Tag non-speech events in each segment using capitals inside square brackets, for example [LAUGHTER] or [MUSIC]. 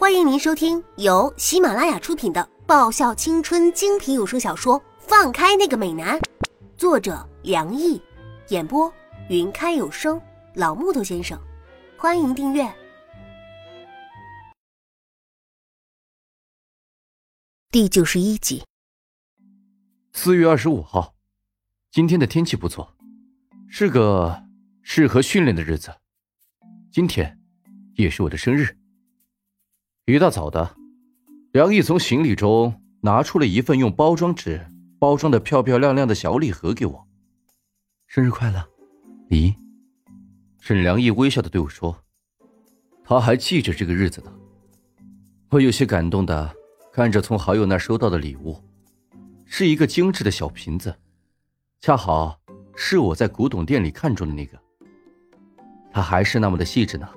欢迎您收听由喜马拉雅出品的爆笑青春精品有声小说《放开那个美男》，作者梁毅，演播云开有声老木头先生。欢迎订阅第九十一集。四月二十五号，今天的天气不错，是个适合训练的日子。今天也是我的生日。一大早的，梁毅从行李中拿出了一份用包装纸包装的漂漂亮亮的小礼盒给我。生日快乐！咦，沈良毅微笑的对我说：“他还记着这个日子呢。”我有些感动的看着从好友那收到的礼物，是一个精致的小瓶子，恰好是我在古董店里看中的那个。他还是那么的细致呢，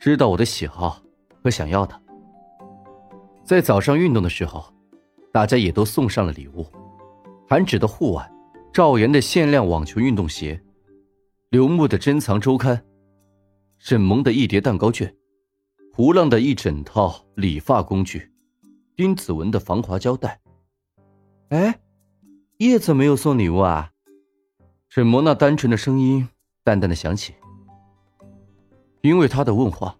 知道我的喜好。和想要的，在早上运动的时候，大家也都送上了礼物：韩芷的护腕、赵岩的限量网球运动鞋、刘牧的珍藏周刊、沈萌的一叠蛋糕卷、胡浪的一整套理发工具、丁子文的防滑胶带。哎，叶子没有送礼物啊？沈萌那单纯的声音淡淡的响起。因为他的问话。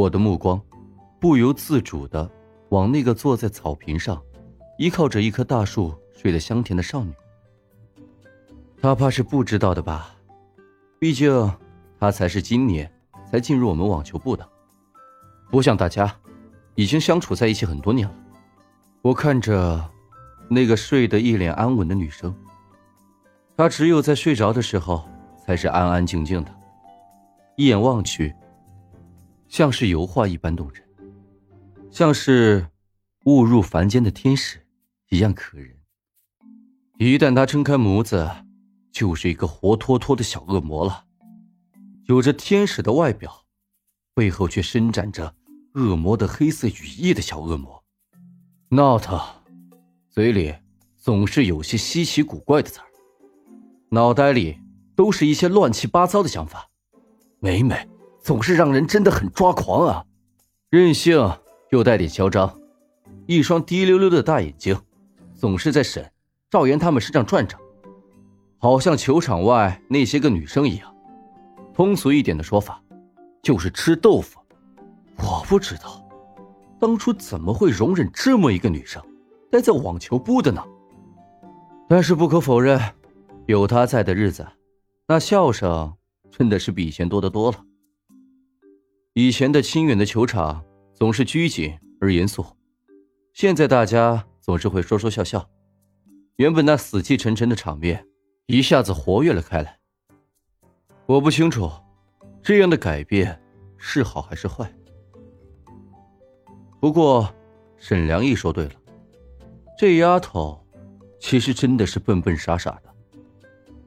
我的目光不由自主的往那个坐在草坪上，依靠着一棵大树睡得香甜的少女。她怕是不知道的吧？毕竟她才是今年才进入我们网球部的，不像大家已经相处在一起很多年了。我看着那个睡得一脸安稳的女生，她只有在睡着的时候才是安安静静的，一眼望去。像是油画一般动人，像是误入凡间的天使一样可人。一旦他睁开眸子，就是一个活脱脱的小恶魔了。有着天使的外表，背后却伸展着恶魔的黑色羽翼的小恶魔。Not，嘴里总是有些稀奇古怪的词儿，脑袋里都是一些乱七八糟的想法。美美。总是让人真的很抓狂啊，任性又带点嚣张，一双滴溜溜的大眼睛，总是在沈赵岩他们身上转着，好像球场外那些个女生一样。通俗一点的说法，就是吃豆腐。我不知道，当初怎么会容忍这么一个女生待在网球部的呢？但是不可否认，有她在的日子，那笑声真的是比以前多得多了。以前的清远的球场总是拘谨而严肃，现在大家总是会说说笑笑，原本那死气沉沉的场面一下子活跃了开来。我不清楚，这样的改变是好还是坏。不过，沈良义说对了，这丫头其实真的是笨笨傻傻的，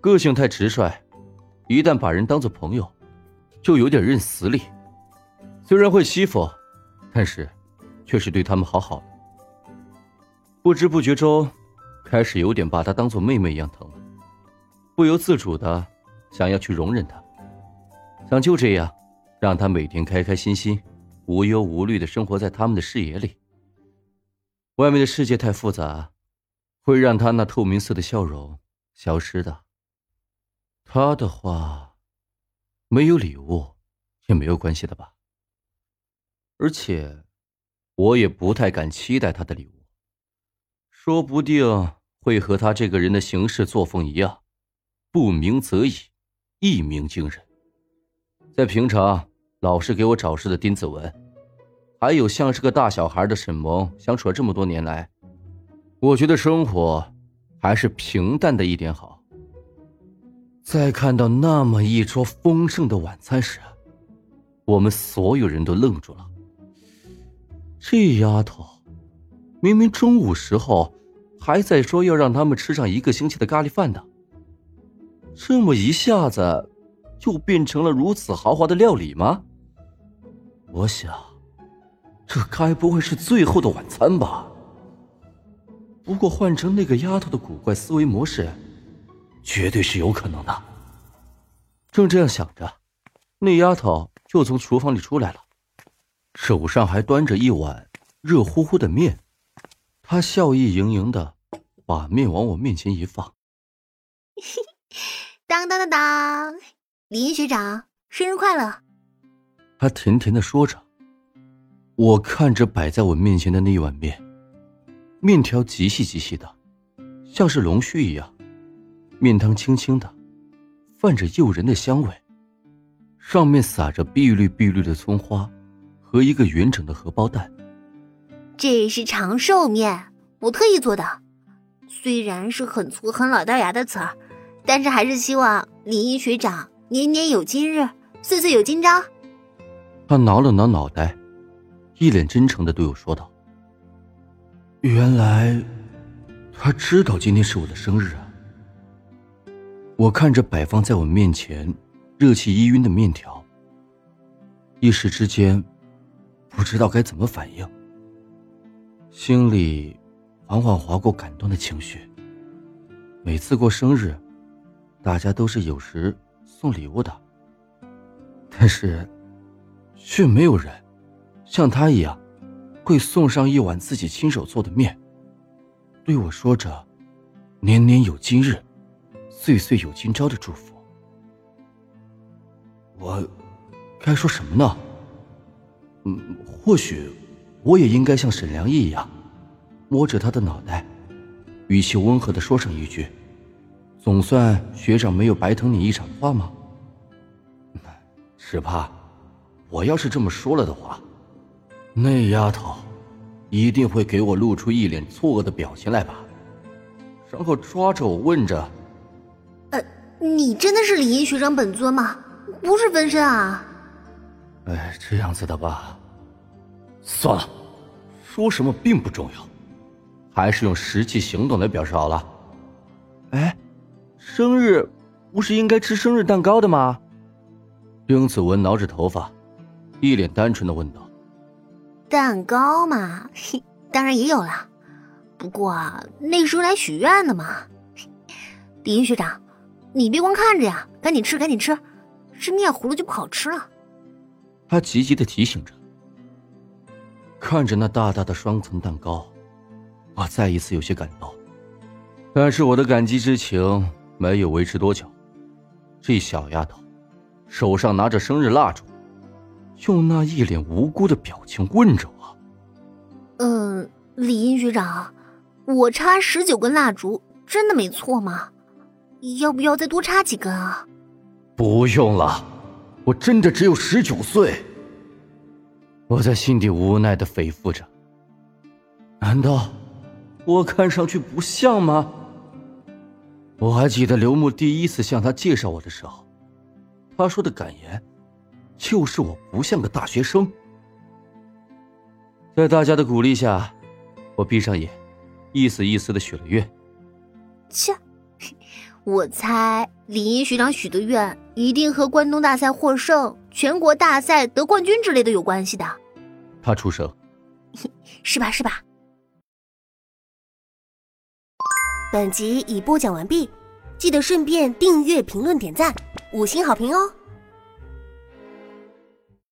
个性太直率，一旦把人当做朋友，就有点认死理。虽然会欺负，但是却是对他们好好的。不知不觉中，开始有点把她当做妹妹一样疼了，不由自主的想要去容忍她，想就这样让她每天开开心心、无忧无虑的生活在他们的视野里。外面的世界太复杂，会让她那透明色的笑容消失的。他的话，没有礼物也没有关系的吧？而且，我也不太敢期待他的礼物，说不定会和他这个人的行事作风一样，不鸣则已，一鸣惊人。在平常老是给我找事的丁子文，还有像是个大小孩的沈萌，相处了这么多年来，我觉得生活还是平淡的一点好。在看到那么一桌丰盛的晚餐时，我们所有人都愣住了。这丫头，明明中午时候还在说要让他们吃上一个星期的咖喱饭呢，这么一下子就变成了如此豪华的料理吗？我想，这该不会是最后的晚餐吧？不过换成那个丫头的古怪思维模式，绝对是有可能的。正这样想着，那丫头就从厨房里出来了。手上还端着一碗热乎乎的面。他笑意盈盈的把面往我面前一放。[LAUGHS] 当当当当，林学长，生日快乐！他甜甜的说着。我看着摆在我面前的那一碗面，面条极细极细的，像是龙须一样，面汤清清的，泛着诱人的香味，上面撒着碧绿碧绿的葱花和一个圆整的荷包蛋。这是长寿面，我特意做的，虽然是很粗很老掉牙的词儿，但是还是希望林一学长年年有今日，岁岁有今朝。他挠了挠脑袋。一脸真诚的对我说道：“原来，他知道今天是我的生日啊！”我看着摆放在我面前、热气氤氲的面条，一时之间不知道该怎么反应，心里缓缓划过感动的情绪。每次过生日，大家都是有时送礼物的，但是却没有人。像他一样，会送上一碗自己亲手做的面，对我说着“年年有今日，岁岁有今朝”的祝福。我该说什么呢？嗯，或许我也应该像沈良义一样，摸着他的脑袋，语气温和的说上一句：“总算学长没有白疼你一场话吗？” [LAUGHS] 只怕，我要是这么说了的话。那丫头，一定会给我露出一脸错愕的表情来吧，然后抓着我问着：“呃，你真的是李英学长本尊吗？不是分身啊？”哎，这样子的吧。算了，说什么并不重要，还是用实际行动来表示好了。哎，生日不是应该吃生日蛋糕的吗？丁子文挠着头发，一脸单纯的问道。蛋糕嘛，嘿，当然也有了，不过啊，那是用来许愿的嘛。李云学长，你别光看着呀，赶紧吃，赶紧吃，这面糊了就不好吃了。他急急的提醒着。看着那大大的双层蛋糕，我再一次有些感动，但是我的感激之情没有维持多久。这小丫头，手上拿着生日蜡烛。用那一脸无辜的表情问着我：“嗯，李英局长，我插十九根蜡烛真的没错吗？要不要再多插几根啊？”“不用了，我真的只有十九岁。”我在心底无奈的回复着：“难道我看上去不像吗？”我还记得刘牧第一次向他介绍我的时候，他说的感言。就是我不像个大学生。在大家的鼓励下，我闭上眼，一丝一丝的许了愿。切，我猜李英学长许的愿一定和关东大赛获胜、全国大赛得冠军之类的有关系的。他出生，[LAUGHS] 是吧？是吧？本集已播讲完毕，记得顺便订阅、评论、点赞、五星好评哦！